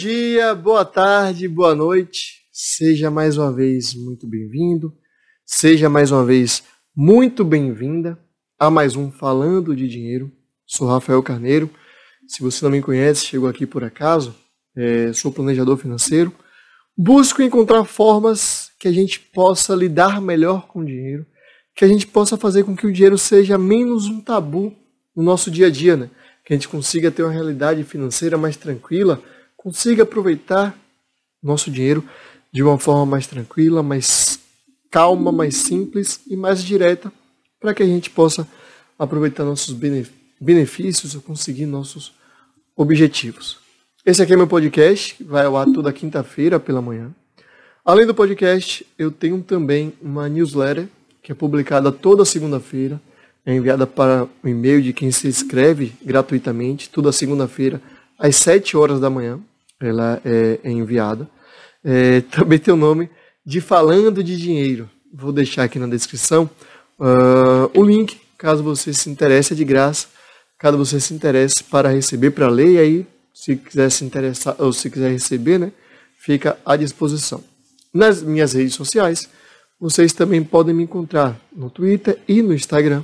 dia, boa tarde, boa noite. Seja mais uma vez muito bem-vindo. Seja mais uma vez muito bem-vinda a mais um Falando de Dinheiro. Sou Rafael Carneiro. Se você não me conhece, chegou aqui por acaso, é, sou planejador financeiro. Busco encontrar formas que a gente possa lidar melhor com o dinheiro, que a gente possa fazer com que o dinheiro seja menos um tabu no nosso dia a dia, né? Que a gente consiga ter uma realidade financeira mais tranquila, consiga aproveitar nosso dinheiro de uma forma mais tranquila, mais calma, mais simples e mais direta, para que a gente possa aproveitar nossos benefícios ou conseguir nossos objetivos. Esse aqui é meu podcast, vai ao ar toda quinta-feira pela manhã. Além do podcast, eu tenho também uma newsletter que é publicada toda segunda-feira, é enviada para o e-mail de quem se inscreve gratuitamente, toda segunda-feira, às 7 horas da manhã. Ela é, é enviada. É, também tem o nome de Falando de Dinheiro. Vou deixar aqui na descrição uh, o link, caso você se interesse, é de graça. Caso você se interesse para receber, para ler, e aí, se quiser se interessar, ou se quiser receber, né, fica à disposição. Nas minhas redes sociais, vocês também podem me encontrar no Twitter e no Instagram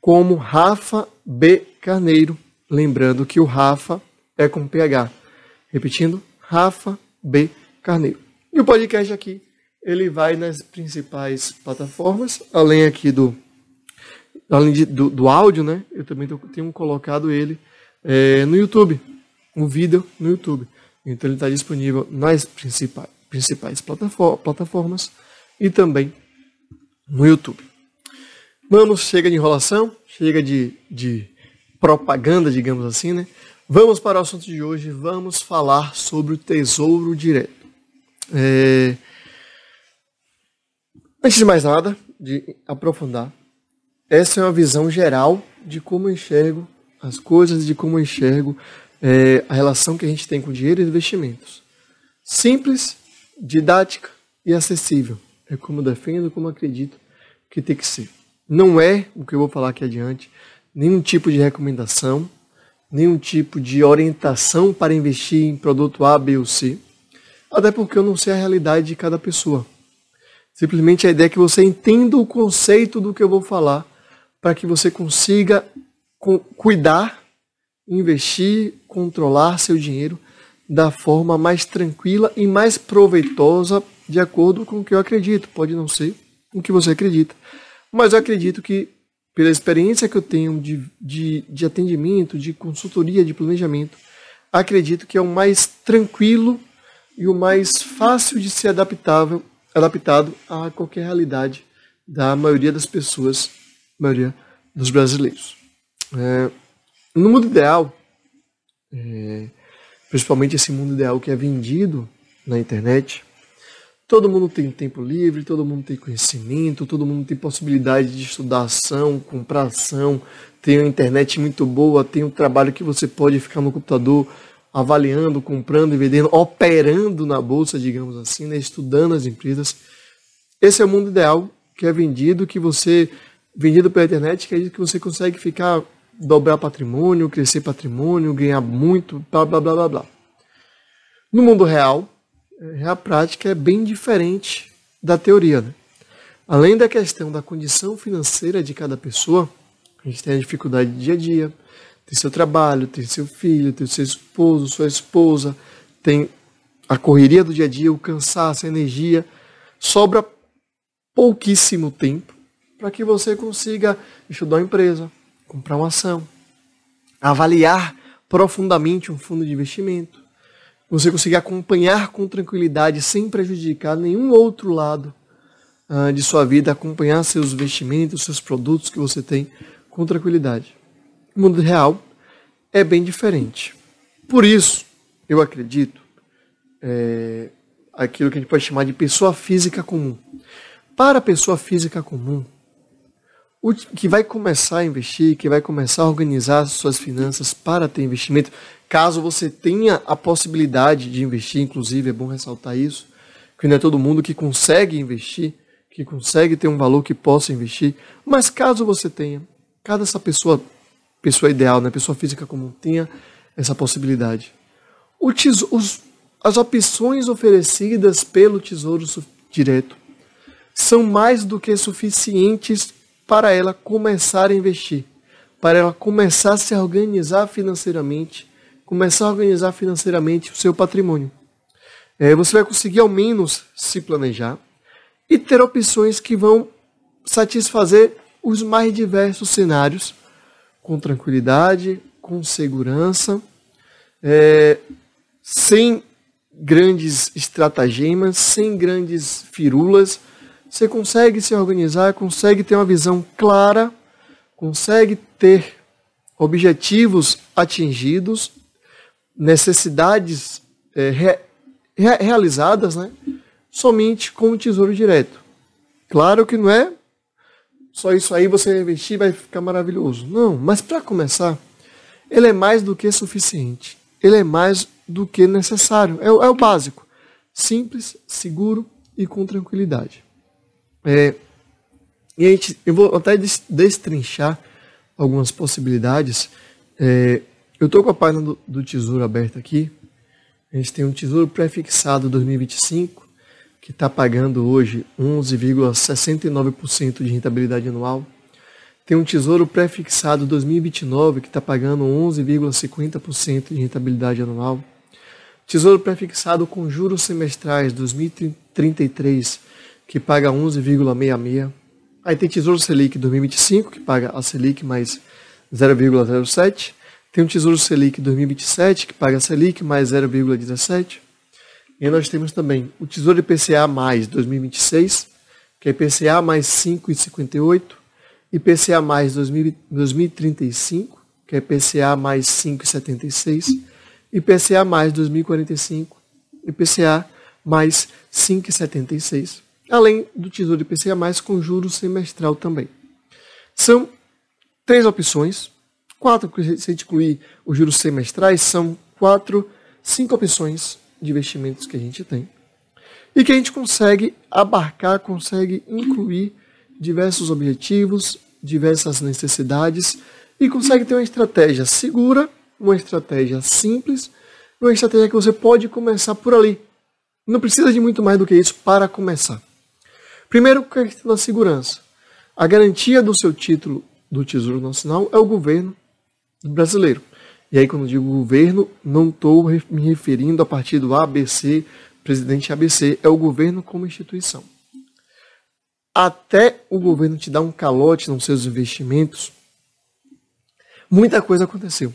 como Rafa B Carneiro. Lembrando que o Rafa é com PH. Repetindo, Rafa B Carneiro. E o podcast aqui, ele vai nas principais plataformas, além aqui do além de, do, do áudio, né? Eu também tenho colocado ele é, no YouTube, um vídeo no YouTube. Então ele está disponível nas principais, principais plataformas e também no YouTube. Vamos, chega de enrolação, chega de, de propaganda, digamos assim, né? Vamos para o assunto de hoje, vamos falar sobre o Tesouro Direto. É... Antes de mais nada, de aprofundar, essa é uma visão geral de como eu enxergo as coisas, de como eu enxergo é, a relação que a gente tem com dinheiro e investimentos. Simples, didática e acessível. É como defendo, como acredito que tem que ser. Não é o que eu vou falar aqui adiante, nenhum tipo de recomendação, nenhum tipo de orientação para investir em produto A, B ou C, até porque eu não sei a realidade de cada pessoa. Simplesmente a ideia é que você entenda o conceito do que eu vou falar, para que você consiga cuidar, investir, controlar seu dinheiro da forma mais tranquila e mais proveitosa, de acordo com o que eu acredito. Pode não ser o que você acredita, mas eu acredito que, pela experiência que eu tenho de, de, de atendimento, de consultoria, de planejamento, acredito que é o mais tranquilo e o mais fácil de ser adaptável, adaptado a qualquer realidade da maioria das pessoas, maioria dos brasileiros. É, no mundo ideal, é, principalmente esse mundo ideal que é vendido na internet, Todo mundo tem tempo livre, todo mundo tem conhecimento, todo mundo tem possibilidade de estudar ação, comprar ação, tem uma internet muito boa, tem um trabalho que você pode ficar no computador avaliando, comprando e vendendo, operando na bolsa, digamos assim, né? estudando as empresas. Esse é o mundo ideal que é vendido, que você vendido pela internet, que é que você consegue ficar dobrar patrimônio, crescer patrimônio, ganhar muito, blá blá blá blá blá. No mundo real, é, a prática é bem diferente da teoria. Né? Além da questão da condição financeira de cada pessoa, a gente tem a dificuldade do dia a dia, tem seu trabalho, tem seu filho, tem seu esposo, sua esposa, tem a correria do dia a dia, o cansaço, a energia. Sobra pouquíssimo tempo para que você consiga estudar uma empresa, comprar uma ação, avaliar profundamente um fundo de investimento, você conseguir acompanhar com tranquilidade, sem prejudicar nenhum outro lado uh, de sua vida, acompanhar seus investimentos, seus produtos que você tem com tranquilidade. O mundo real é bem diferente. Por isso, eu acredito, é, aquilo que a gente pode chamar de pessoa física comum. Para a pessoa física comum, o que vai começar a investir, que vai começar a organizar suas finanças para ter investimento, caso você tenha a possibilidade de investir, inclusive é bom ressaltar isso, que não é todo mundo que consegue investir, que consegue ter um valor que possa investir, mas caso você tenha, cada essa pessoa, pessoa ideal, né, pessoa física comum, tenha essa possibilidade. Os, as opções oferecidas pelo Tesouro Direto são mais do que suficientes para ela começar a investir, para ela começar a se organizar financeiramente, começar a organizar financeiramente o seu patrimônio. É, você vai conseguir ao menos se planejar e ter opções que vão satisfazer os mais diversos cenários com tranquilidade, com segurança, é, sem grandes estratagemas, sem grandes firulas. Você consegue se organizar, consegue ter uma visão clara, consegue ter objetivos atingidos, necessidades é, re, re, realizadas, né? somente com o tesouro direto. Claro que não é só isso aí você investir vai ficar maravilhoso. Não, mas para começar, ele é mais do que suficiente. Ele é mais do que necessário. É, é o básico. Simples, seguro e com tranquilidade. É, e a gente, eu vou até destrinchar algumas possibilidades. É, eu estou com a página do, do Tesouro aberta aqui. A gente tem um Tesouro pré-fixado 2025 que está pagando hoje 11,69% de rentabilidade anual. Tem um Tesouro pré-fixado 2029 que está pagando 11,50% de rentabilidade anual. Tesouro pré-fixado com juros semestrais 2033 que paga 11,66. Aí tem Tesouro Selic 2025 que paga a Selic mais 0,07. Tem um Tesouro Selic 2027 que paga Selic mais 0,17. E nós temos também o Tesouro IPCA mais 2026, que é IPCA mais 5,58, IPCA mais 2035, que é IPCA mais 5,76, IPCA mais 2045, IPCA mais 5,76, além do Tesouro IPCA mais com juros semestral também. São três opções, quatro, se a gente incluir os juros semestrais, são quatro, cinco opções de investimentos que a gente tem e que a gente consegue abarcar, consegue incluir diversos objetivos, diversas necessidades e consegue ter uma estratégia segura, uma estratégia simples, uma estratégia que você pode começar por ali. Não precisa de muito mais do que isso para começar. Primeiro, questão da segurança. A garantia do seu título do Tesouro Nacional é o governo brasileiro. E aí, quando digo governo, não estou me referindo a partir do ABC, presidente ABC, é o governo como instituição. Até o governo te dar um calote nos seus investimentos, muita coisa aconteceu.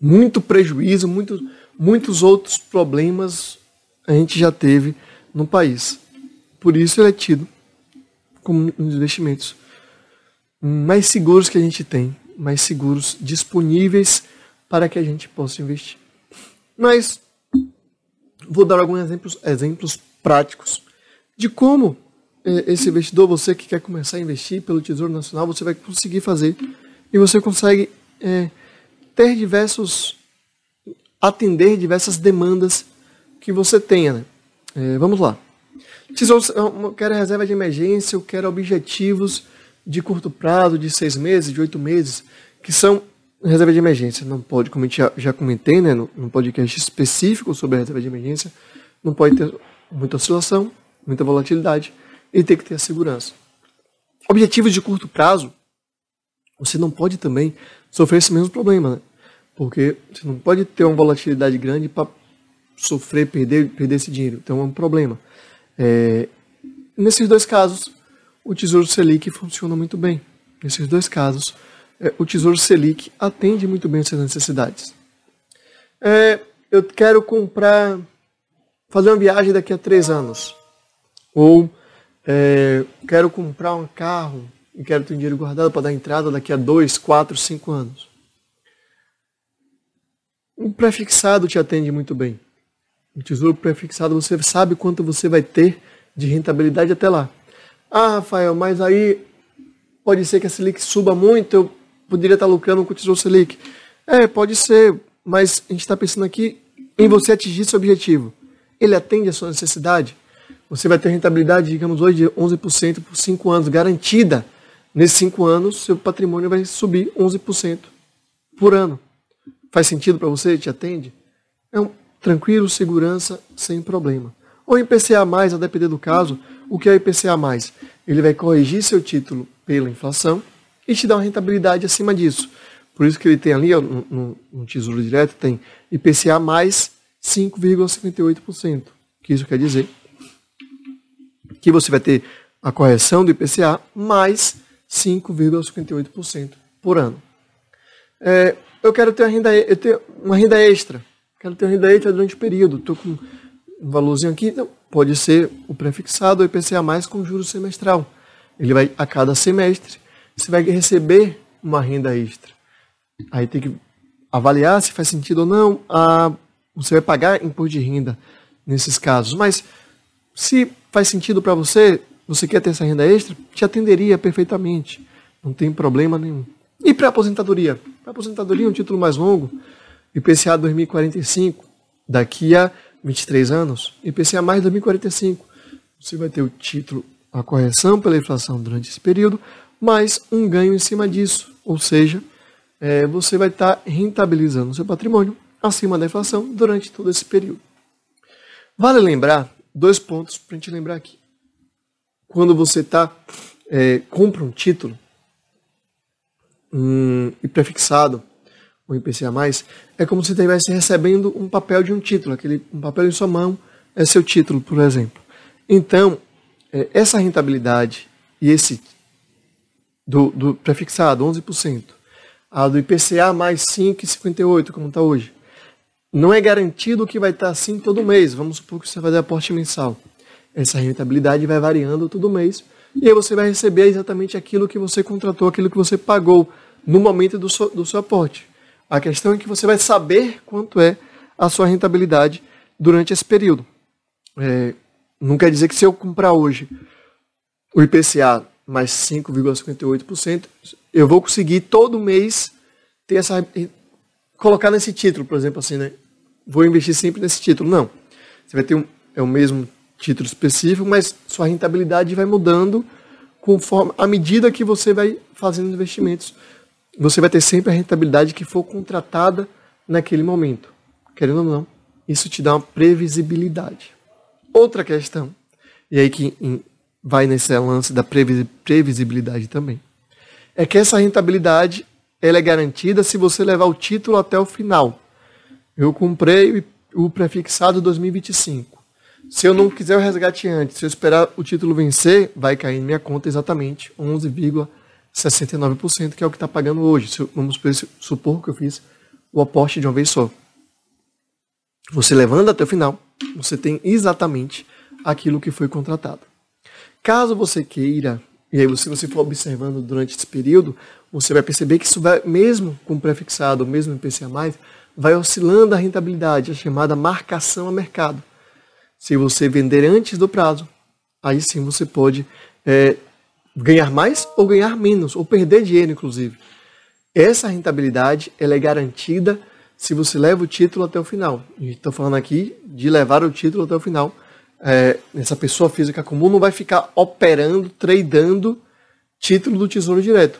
Muito prejuízo, muito, muitos outros problemas a gente já teve no país. Por isso ele é tido como um dos investimentos mais seguros que a gente tem, mais seguros, disponíveis para que a gente possa investir. Mas vou dar alguns exemplos, exemplos práticos de como é, esse investidor, você que quer começar a investir pelo Tesouro Nacional, você vai conseguir fazer e você consegue é, ter diversos, atender diversas demandas que você tenha. Né? É, vamos lá. Tesouro, eu quero reserva de emergência, eu quero objetivos de curto prazo, de seis meses, de oito meses, que são reserva de emergência não pode, como já, já comentei, né, no, no podcast específico sobre a reserva de emergência, não pode ter muita oscilação, muita volatilidade e tem que ter a segurança. Objetivos de curto prazo, você não pode também sofrer esse mesmo problema, né? Porque você não pode ter uma volatilidade grande para sofrer, perder, perder esse dinheiro. Então é um problema. É, nesses dois casos, o Tesouro Selic funciona muito bem. Nesses dois casos, é, o Tesouro Selic atende muito bem essas necessidades. É, eu quero comprar, fazer uma viagem daqui a três anos. Ou é, quero comprar um carro e quero ter dinheiro guardado para dar entrada daqui a dois, quatro, cinco anos. Um prefixado te atende muito bem. O tesouro prefixado você sabe quanto você vai ter de rentabilidade até lá. Ah, Rafael, mas aí pode ser que a Selic suba muito, eu poderia estar lucrando com o Tesouro Selic. É, pode ser, mas a gente está pensando aqui em você atingir seu objetivo. Ele atende a sua necessidade? Você vai ter rentabilidade, digamos, hoje de 11% por 5 anos, garantida. Nesses 5 anos, seu patrimônio vai subir 11% por ano. Faz sentido para você? Te atende? É um, tranquilo, segurança, sem problema. Ou IPCA+, a depender do caso, o que é IPCA+. Ele vai corrigir seu título pela inflação e te dar uma rentabilidade acima disso. Por isso que ele tem ali, ó, no, no Tesouro Direto, tem IPCA mais 5,58%. O que isso quer dizer? Que você vai ter a correção do IPCA mais 5,58% por ano. É, eu quero ter uma renda, eu tenho uma renda extra. Quero ter uma renda extra durante o período. Estou com um valorzinho aqui, então pode ser o prefixado, IPCA mais com juros semestral. Ele vai a cada semestre, você vai receber uma renda extra. Aí tem que avaliar se faz sentido ou não. A, você vai pagar imposto de renda nesses casos. Mas se faz sentido para você, você quer ter essa renda extra, te atenderia perfeitamente. Não tem problema nenhum. E para aposentadoria? Para aposentadoria, um título mais longo, IPCA 2045, daqui a 23 anos, IPCA mais 2045. Você vai ter o título, a correção pela inflação durante esse período, mais um ganho em cima disso. Ou seja, é, você vai estar tá rentabilizando seu patrimônio acima da inflação durante todo esse período. Vale lembrar dois pontos para a gente lembrar aqui. Quando você tá, é, compra um título um, e prefixado, o IPCA+, é como se estivesse recebendo um papel de um título, aquele um papel em sua mão é seu título, por exemplo. Então, é, essa rentabilidade e esse do, do prefixado, 11%, a do IPCA mais 5,58, como está hoje. Não é garantido que vai estar tá assim todo mês. Vamos supor que você vai aporte mensal. Essa rentabilidade vai variando todo mês. E aí você vai receber exatamente aquilo que você contratou, aquilo que você pagou no momento do seu, do seu aporte. A questão é que você vai saber quanto é a sua rentabilidade durante esse período. É, não quer dizer que se eu comprar hoje o IPCA mais 5,58%, eu vou conseguir todo mês ter essa colocar nesse título, por exemplo, assim, né? Vou investir sempre nesse título. Não. Você vai ter um, é o mesmo título específico, mas sua rentabilidade vai mudando conforme à medida que você vai fazendo investimentos. Você vai ter sempre a rentabilidade que for contratada naquele momento. Querendo ou não, isso te dá uma previsibilidade. Outra questão, e aí que vai nesse lance da previsibilidade também. É que essa rentabilidade ela é garantida se você levar o título até o final. Eu comprei o prefixado 2025. Se eu não quiser o resgate antes, se eu esperar o título vencer, vai cair em minha conta exatamente 11,69%, que é o que está pagando hoje. Se vamos supor que eu fiz o aporte de uma vez só. Você levando até o final, você tem exatamente aquilo que foi contratado. Caso você queira, e aí se você for observando durante esse período, você vai perceber que isso vai, mesmo com prefixado, mesmo em PCA+, vai oscilando a rentabilidade, a chamada marcação a mercado. Se você vender antes do prazo, aí sim você pode é, ganhar mais ou ganhar menos, ou perder dinheiro, inclusive. Essa rentabilidade ela é garantida se você leva o título até o final. Estou falando aqui de levar o título até o final é, essa pessoa física comum não vai ficar operando, tradando título do Tesouro Direto.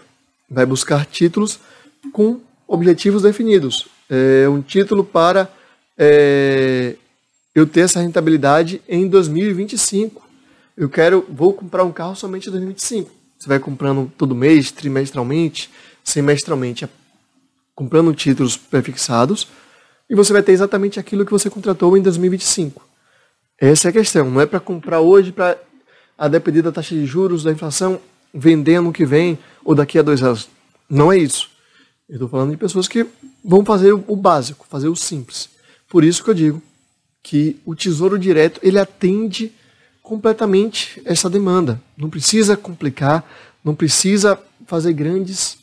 Vai buscar títulos com objetivos definidos. É, um título para é, eu ter essa rentabilidade em 2025. Eu quero, vou comprar um carro somente em 2025. Você vai comprando todo mês, trimestralmente, semestralmente, comprando títulos prefixados, e você vai ter exatamente aquilo que você contratou em 2025. Essa é a questão. Não é para comprar hoje, para, a depender da taxa de juros, da inflação, vender no que vem ou daqui a dois anos. Não é isso. Eu estou falando de pessoas que vão fazer o básico, fazer o simples. Por isso que eu digo que o Tesouro Direto ele atende completamente essa demanda. Não precisa complicar, não precisa fazer grandes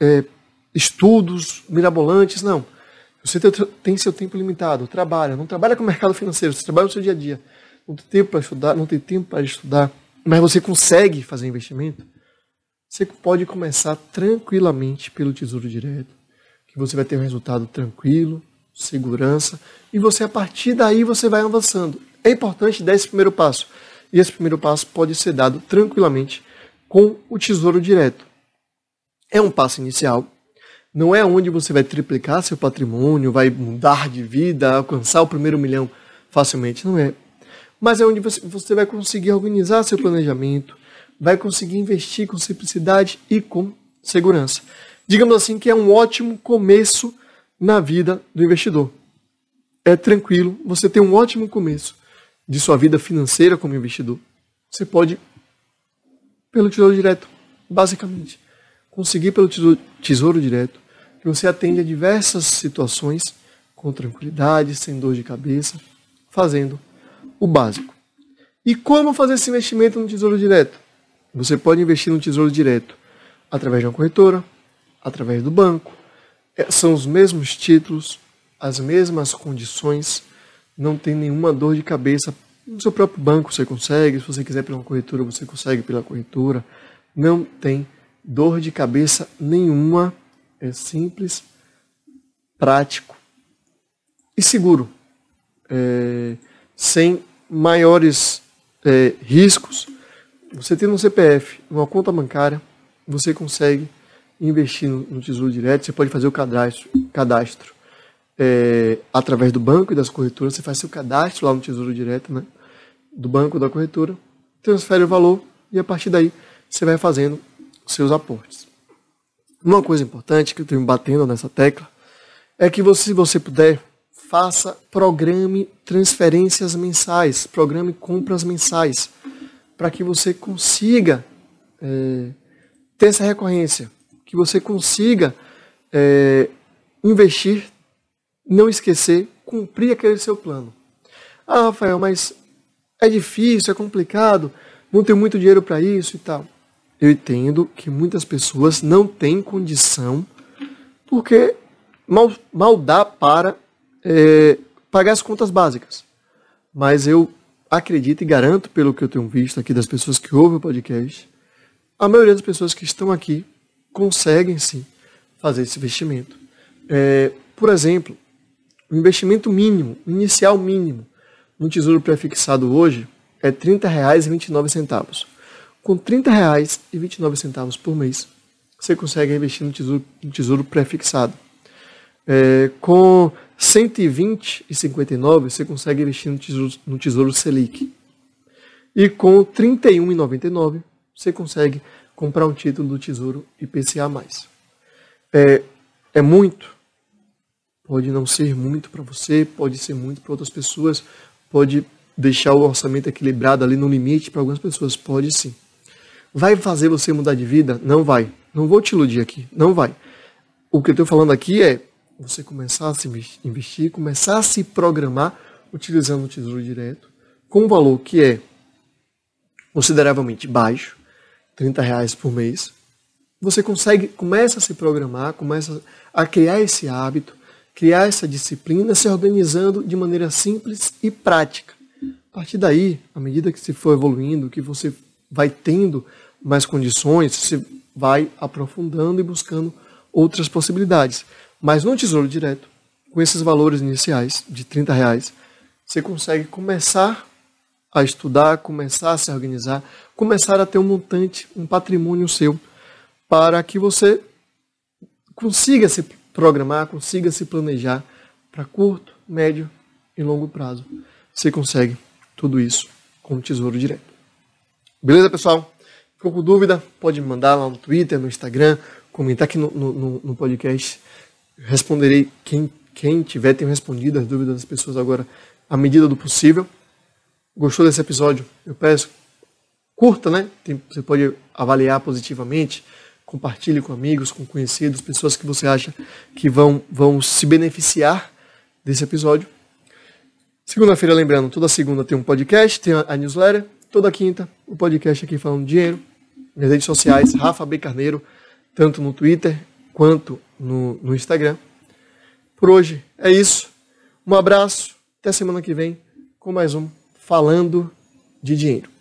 é, estudos mirabolantes, não. Você tem seu tempo limitado, trabalha, não trabalha com o mercado financeiro, você trabalha no seu dia a dia. Não tem tempo para estudar, não tem tempo para estudar, mas você consegue fazer investimento. Você pode começar tranquilamente pelo Tesouro Direto, que você vai ter um resultado tranquilo, segurança, e você a partir daí você vai avançando. É importante dar esse primeiro passo. E esse primeiro passo pode ser dado tranquilamente com o Tesouro Direto. É um passo inicial, Não é onde você vai triplicar seu patrimônio, vai mudar de vida, alcançar o primeiro milhão facilmente. Não é. Mas é onde você, vai conseguir organizar seu planejamento, vai conseguir investir com simplicidade e com segurança. Digamos assim que é um ótimo começo na vida do investidor. É tranquilo, você tem um ótimo começo de sua vida financeira como investidor. Você pode, pelo Tesouro Direto, basicamente, conseguir pelo Tesouro, tesouro Direto, que você atende a diversas situações com tranquilidade, sem dor de cabeça, fazendo o básico. E como fazer esse investimento no Tesouro Direto? Você pode investir no Tesouro Direto através de uma corretora, através do banco. É, são os mesmos títulos, as mesmas condições, não tem nenhuma dor de cabeça. No seu próprio banco você consegue, se você quiser pela corretora, você consegue pela corretora. Não tem dor de cabeça nenhuma. É simples, prático e seguro. É, sem maiores é, riscos. Você tendo um CPF, uma conta bancária, você consegue investir no, no Tesouro Direto, você pode fazer o cadastro, cadastro é, através do banco e das corretoras, você faz seu cadastro lá no Tesouro Direto, né? Do banco da corretora, transfere o valor e a partir daí você vai fazendo seus aportes. Uma coisa importante que eu estou batendo nessa tecla é que você, se você puder, faça, programe transferências mensais, programe compras mensais, para que você consiga é, ter essa recorrência que você consiga é, investir, não esquecer, cumprir aquele seu plano. Ah, Rafael, mas é difícil, é complicado, não tenho muito dinheiro para isso e tal. Eu entendo que muitas pessoas não têm condição porque mal, mal dá para é, pagar as contas básicas. Mas eu acredito e garanto, pelo que eu tenho visto aqui das pessoas que ouvem o podcast, a maioria das pessoas que estão aqui conseguem sim fazer esse investimento. É, por exemplo, o investimento mínimo, inicial mínimo, no tesouro pré-fixado hoje é R$ 30,29. Com R$ 30,29 por mês, você consegue investir no tesouro, no tesouro pré-fixado. É, com R$ 120,59 você consegue investir no tesouro, no tesouro Selic. E com R$ 31,99 você consegue comprar um título do Tesouro IPCA+. É, é muito? Pode não ser muito para você, pode ser muito para outras pessoas, pode deixar o orçamento equilibrado ali no limite para algumas pessoas, pode sim. Vai fazer você mudar de vida? Não vai. Não vou te iludir aqui, não vai. O que eu estou falando aqui é você começar a se investir, começar a se programar utilizando o Tesouro Direto com um valor que é consideravelmente baixo, 30 reais por mês, você consegue, começa a se programar, começa a criar esse hábito, criar essa disciplina, se organizando de maneira simples e prática. A partir daí, à medida que você for evoluindo, que você vai tendo mais condições, você vai aprofundando e buscando outras possibilidades. Mas no Tesouro Direto, com esses valores iniciais de 30 reais, você consegue começar a estudar, começar a se organizar, começar a ter um montante, um patrimônio seu, para que você consiga se programar, consiga se planejar para curto, médio e longo prazo. Você consegue tudo isso com o Tesouro Direto. Beleza, pessoal? Ficou com dúvida? Pode me mandar lá no Twitter, no Instagram, comentar aqui no, no, no podcast. Responderei quem, quem tiver, tenho respondido as dúvidas das pessoas agora à medida do possível. Gostou desse episódio? Eu peço, curta, né? Tem, você pode avaliar positivamente, compartilhe com amigos, com conhecidos, pessoas que você acha que vão, vão se beneficiar desse episódio. Segunda-feira, lembrando, toda segunda tem um podcast, tem a newsletter. Toda quinta, o podcast aqui falando dinheiro. Nas redes sociais, Rafa B. Carneiro, tanto no Twitter quanto no, no Instagram. Por hoje é isso. Um abraço, até semana que vem com mais um falando de dinheiro.